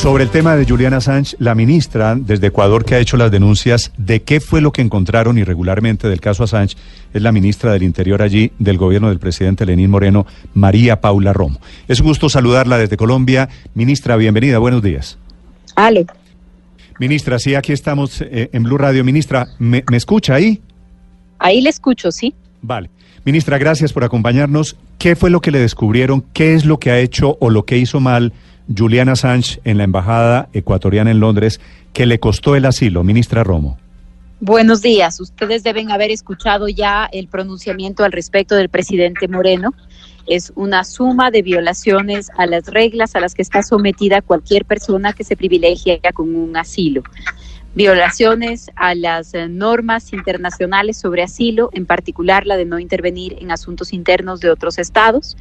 Sobre el tema de Juliana Assange, la ministra desde Ecuador que ha hecho las denuncias de qué fue lo que encontraron irregularmente del caso Assange es la ministra del Interior allí del gobierno del presidente Lenín Moreno, María Paula Romo. Es un gusto saludarla desde Colombia. Ministra, bienvenida, buenos días. Ale. Ministra, sí, aquí estamos eh, en Blue Radio. Ministra, ¿me, ¿me escucha ahí? Ahí le escucho, sí. Vale. Ministra, gracias por acompañarnos. ¿Qué fue lo que le descubrieron? ¿Qué es lo que ha hecho o lo que hizo mal Julian Assange en la embajada ecuatoriana en Londres que le costó el asilo? Ministra Romo. Buenos días. Ustedes deben haber escuchado ya el pronunciamiento al respecto del presidente Moreno. Es una suma de violaciones a las reglas a las que está sometida cualquier persona que se privilegia con un asilo violaciones a las eh, normas internacionales sobre asilo, en particular la de no intervenir en asuntos internos de otros estados,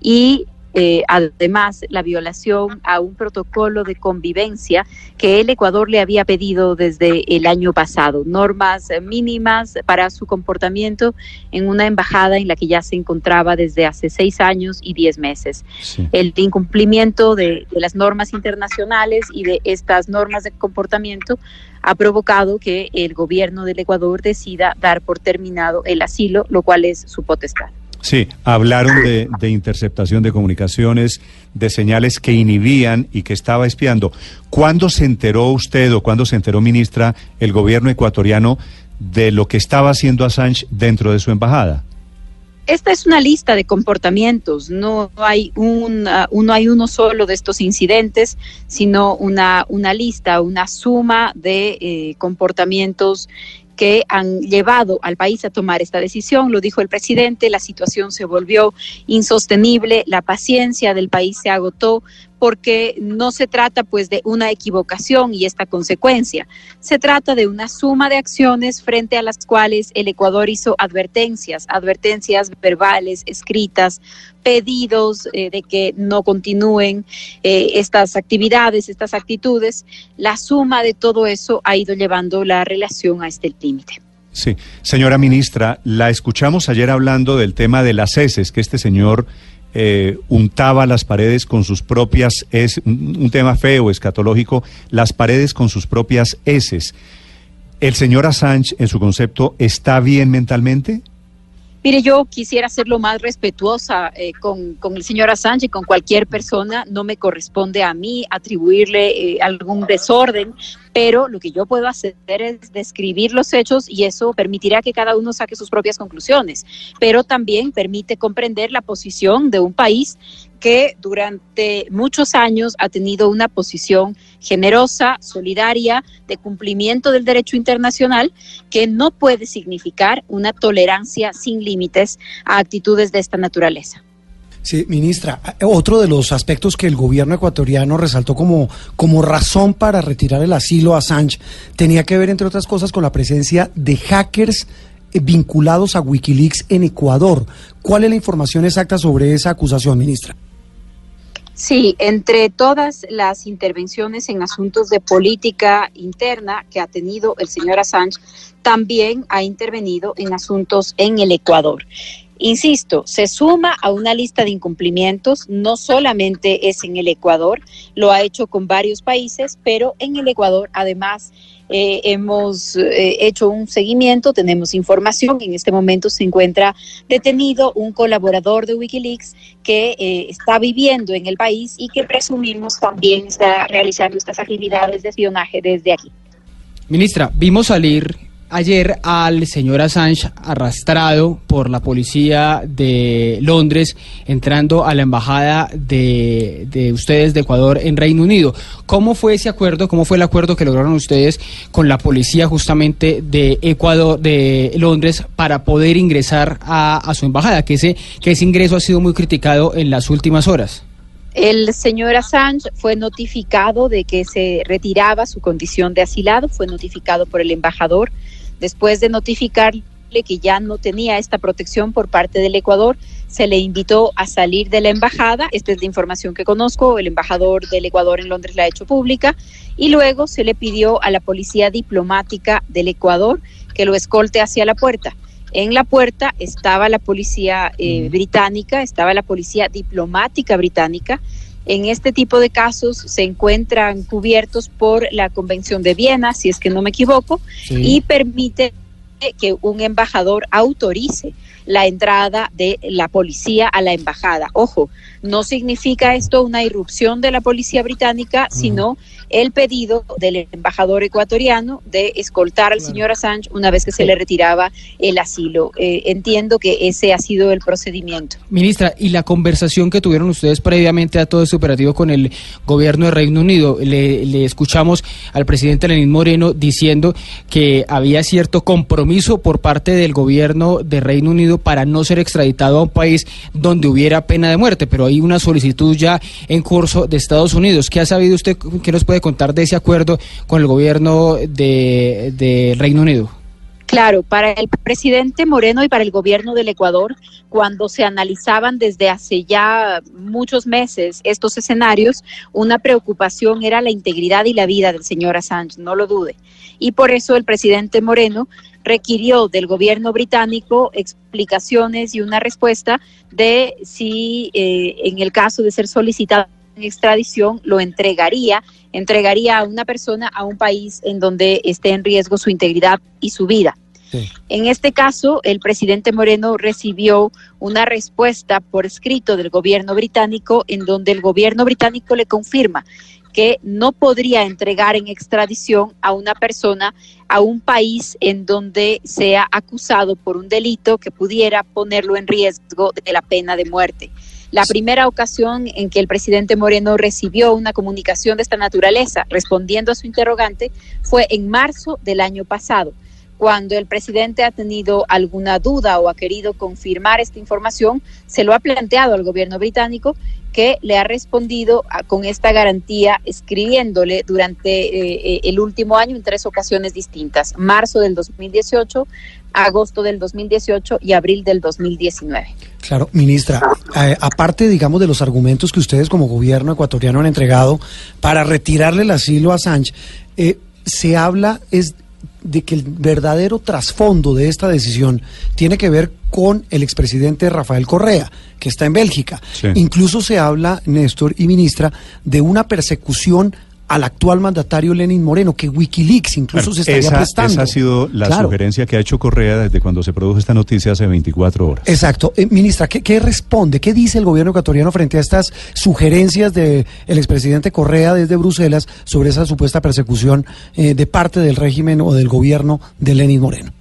y eh, además la violación a un protocolo de convivencia que el Ecuador le había pedido desde el año pasado, normas mínimas para su comportamiento en una embajada en la que ya se encontraba desde hace seis años y diez meses. El incumplimiento de, de las normas internacionales y de estas normas de comportamiento ha provocado que el gobierno del Ecuador decida dar por terminado el asilo, lo cual es su potestad. Sí, hablaron de, interceptación de comunicaciones, de señales que inhibían y que estaba espiando. ¿Cuándo se enteró usted o cuándo se enteró, ministra, el gobierno ecuatoriano de lo que estaba haciendo Assange dentro de su embajada? Esta es una lista de comportamientos, no hay, un, uh, hay uno solo de estos incidentes, sino una, una lista, una suma de eh, comportamientos que han llevado al país a tomar esta decisión. Lo dijo el presidente, la situación se volvió insostenible, la paciencia del país se agotó porque no se trata pues de una equivocación y esta consecuencia. Se trata de una suma de acciones frente a las cuales el Ecuador hizo advertencias, advertencias verbales, escritas, pedidos eh, de que no continúen eh, estas actividades, estas actitudes. La suma de todo eso ha ido llevando la relación a este límite. Sí, señora ministra, la escuchamos ayer hablando del tema de las heces que este señor eh, untaba las paredes con sus propias, es un tema feo, escatológico, las paredes con sus propias heces. ¿El señor Assange, en su concepto, está bien mentalmente? Mire, yo quisiera ser lo más respetuosa eh, con, el señor Assange y con cualquier persona. No me corresponde a mí atribuirle eh, algún desorden, pero lo que yo puedo hacer es describir los hechos y eso permitirá que cada uno saque sus propias conclusiones, pero también permite comprender la posición de un país que durante muchos años ha tenido una posición generosa, solidaria, de cumplimiento del derecho internacional, que no puede significar una tolerancia sin límites a actitudes de esta naturaleza. Sí, ministra, otro de los aspectos que el gobierno ecuatoriano resaltó como, como razón para retirar el asilo a Assange tenía que ver, entre otras cosas, con la presencia de hackers eh, vinculados a Wikileaks en Ecuador. ¿Cuál es la información exacta sobre esa acusación, ministra? Sí, entre todas las intervenciones en asuntos de política interna que ha tenido el señor Assange, también ha intervenido en asuntos en el Ecuador. Insisto, se suma a una lista de incumplimientos, no solamente es en el Ecuador, lo ha hecho con varios países, pero en el Ecuador además eh, hemos eh, hecho un seguimiento, tenemos información, en este momento se encuentra detenido un colaborador de Wikileaks que eh, está viviendo en el país y que presumimos también está realizando estas actividades de espionaje desde aquí. Ministra, vimos salir ayer al señor Assange arrastrado por la policía de Londres entrando a la embajada de, de, ustedes de Ecuador en Reino Unido. ¿Cómo fue ese acuerdo? ¿Cómo fue el acuerdo que lograron ustedes con la policía justamente de Ecuador, de Londres, para poder ingresar a, su embajada? Que ese, que ese ingreso ha sido muy criticado en las últimas horas. El señor Assange fue notificado de que se retiraba su condición de asilado, fue notificado por el embajador Después de notificarle que ya no tenía esta protección por parte del Ecuador, se le invitó a salir de la embajada. Esta es la información que conozco. El embajador del Ecuador en Londres la ha hecho pública. Y luego se le pidió a la policía diplomática del Ecuador que lo escolte hacia la puerta. En la puerta estaba la policía eh, británica, estaba la policía diplomática británica en este tipo de casos se encuentran cubiertos por la Convención de Viena, si es que no me equivoco, y permite que un embajador autorice la entrada de la policía a la embajada. Ojo, no significa esto una irrupción de la policía británica, sino el pedido del embajador ecuatoriano de escoltar al señor Assange una vez que se le retiraba el asilo. Eh, entiendo que ese ha sido el procedimiento. Ministra, ¿y la conversación que tuvieron ustedes previamente a todo este operativo con el gobierno de Reino Unido? Le, le escuchamos al presidente Lenín Moreno diciendo que había cierto compromiso por parte del gobierno de Reino Unido para no ser extraditado a un país donde hubiera pena de muerte, pero hay una solicitud ya en curso de Estados Unidos. ¿Qué ha sabido usted? ¿Qué nos puede contar de ese acuerdo con el gobierno de, de Reino Unido? Claro, para el presidente Moreno y para el gobierno del Ecuador, cuando se analizaban desde hace ya muchos meses estos escenarios, una preocupación era la integridad y la vida del señor Assange, no lo dude. Y por eso el presidente Moreno requirió del gobierno británico explicaciones y una respuesta de si eh, en el caso de ser solicitado extradición lo entregaría, entregaría a una persona a un país en donde esté en riesgo su integridad y su vida. En este caso, el presidente Moreno recibió una respuesta por escrito del gobierno británico en donde el gobierno británico le confirma que no podría entregar en extradición a una persona a un país en donde sea acusado por un delito que pudiera ponerlo en riesgo de la pena de muerte. La primera ocasión en que el presidente Moreno recibió una comunicación de esta naturaleza respondiendo a su interrogante fue en marzo del año pasado. Cuando el presidente ha tenido alguna duda o ha querido confirmar esta información, se lo ha planteado al gobierno británico que le ha respondido con esta garantía escribiéndole durante eh, eh, el último año en tres ocasiones distintas, marzo del 2018, agosto del 2018 y abril del 2019. Claro, ministra, eh, aparte, digamos, de los argumentos que ustedes como gobierno ecuatoriano han entregado para retirarle el asilo a Sánchez, se habla es de que el verdadero trasfondo de esta decisión tiene que ver con el expresidente Rafael Correa, que está en Bélgica. Incluso se habla, Néstor y ministra, de una persecución al actual mandatario Lenin Moreno, que Wikileaks incluso se estaría prestando. Esa ha sido la sugerencia que ha hecho Correa desde cuando se produjo esta noticia hace 24 horas. Exacto. Eh, ministra, ¿qué, responde? ¿Qué dice el gobierno ecuatoriano frente a estas sugerencias del expresidente Correa desde Bruselas sobre esa supuesta persecución eh, de parte del régimen o del gobierno de Lenin Moreno?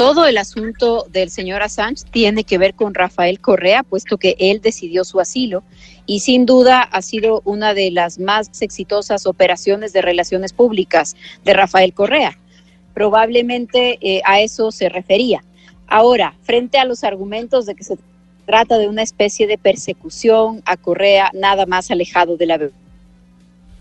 Todo el asunto del señor Assange tiene que ver con Rafael Correa, puesto que él decidió su asilo y sin duda ha sido una de las más exitosas operaciones de relaciones públicas de Rafael Correa. Probablemente eh, a eso se refería. Ahora, frente a los argumentos de que se trata de una especie de persecución a Correa, nada más alejado de la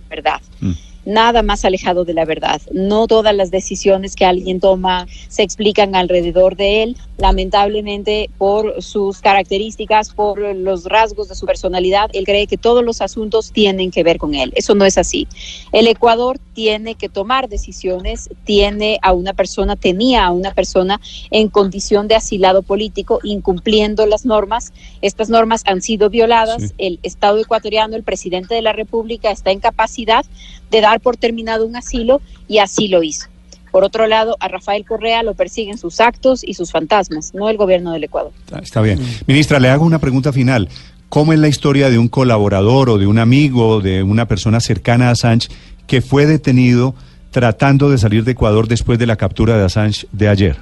verdad. Mm nada más alejado de la verdad. No todas las decisiones que alguien toma se explican alrededor de él. Lamentablemente, por sus características, por los rasgos de su personalidad, él cree que todos los asuntos tienen que ver con él. Eso no es así. El Ecuador tiene que tomar decisiones, tiene a una persona, tenía a una persona en condición de asilado político, incumpliendo las normas. Estas normas han sido violadas. El Estado ecuatoriano, el presidente de la República, está en capacidad de dar por terminado un asilo y así lo hizo. Por otro lado, a Rafael Correa lo persiguen sus actos y sus fantasmas, no el gobierno del Ecuador. Está bien. Ministra, le hago una pregunta final. ¿Cómo es la historia de un colaborador o de un amigo, de una persona cercana a Assange que fue detenido tratando de salir de Ecuador después de la captura de Assange de ayer?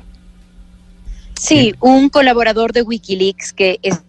Sí, un colaborador de Wikileaks que es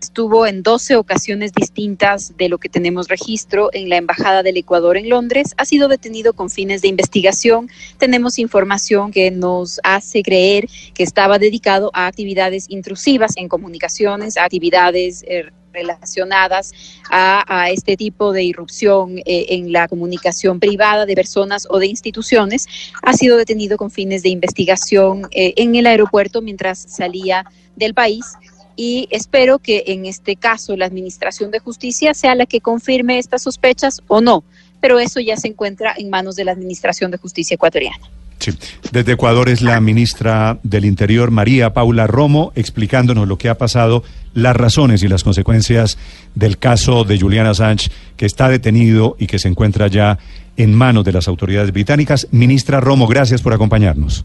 estuvo en 12 ocasiones distintas de lo que tenemos registro en la Embajada del Ecuador en Londres. Ha sido detenido con fines de investigación. Tenemos información que nos hace creer que estaba dedicado a actividades intrusivas en comunicaciones, a actividades eh, relacionadas a, este tipo de irrupción eh, en la comunicación privada de personas o de instituciones, ha sido detenido con fines de investigación eh, en el aeropuerto mientras salía del país y espero que en este caso la Administración de Justicia sea la que confirme estas sospechas o no, pero eso ya se encuentra en manos de la Administración de Justicia ecuatoriana. Sí. Desde Ecuador es la ministra del Interior, María Paula Romo, explicándonos lo que ha pasado, las razones y las consecuencias del caso de Julian Assange, que está detenido y que se encuentra ya en manos de las autoridades británicas. Ministra Romo, gracias por acompañarnos.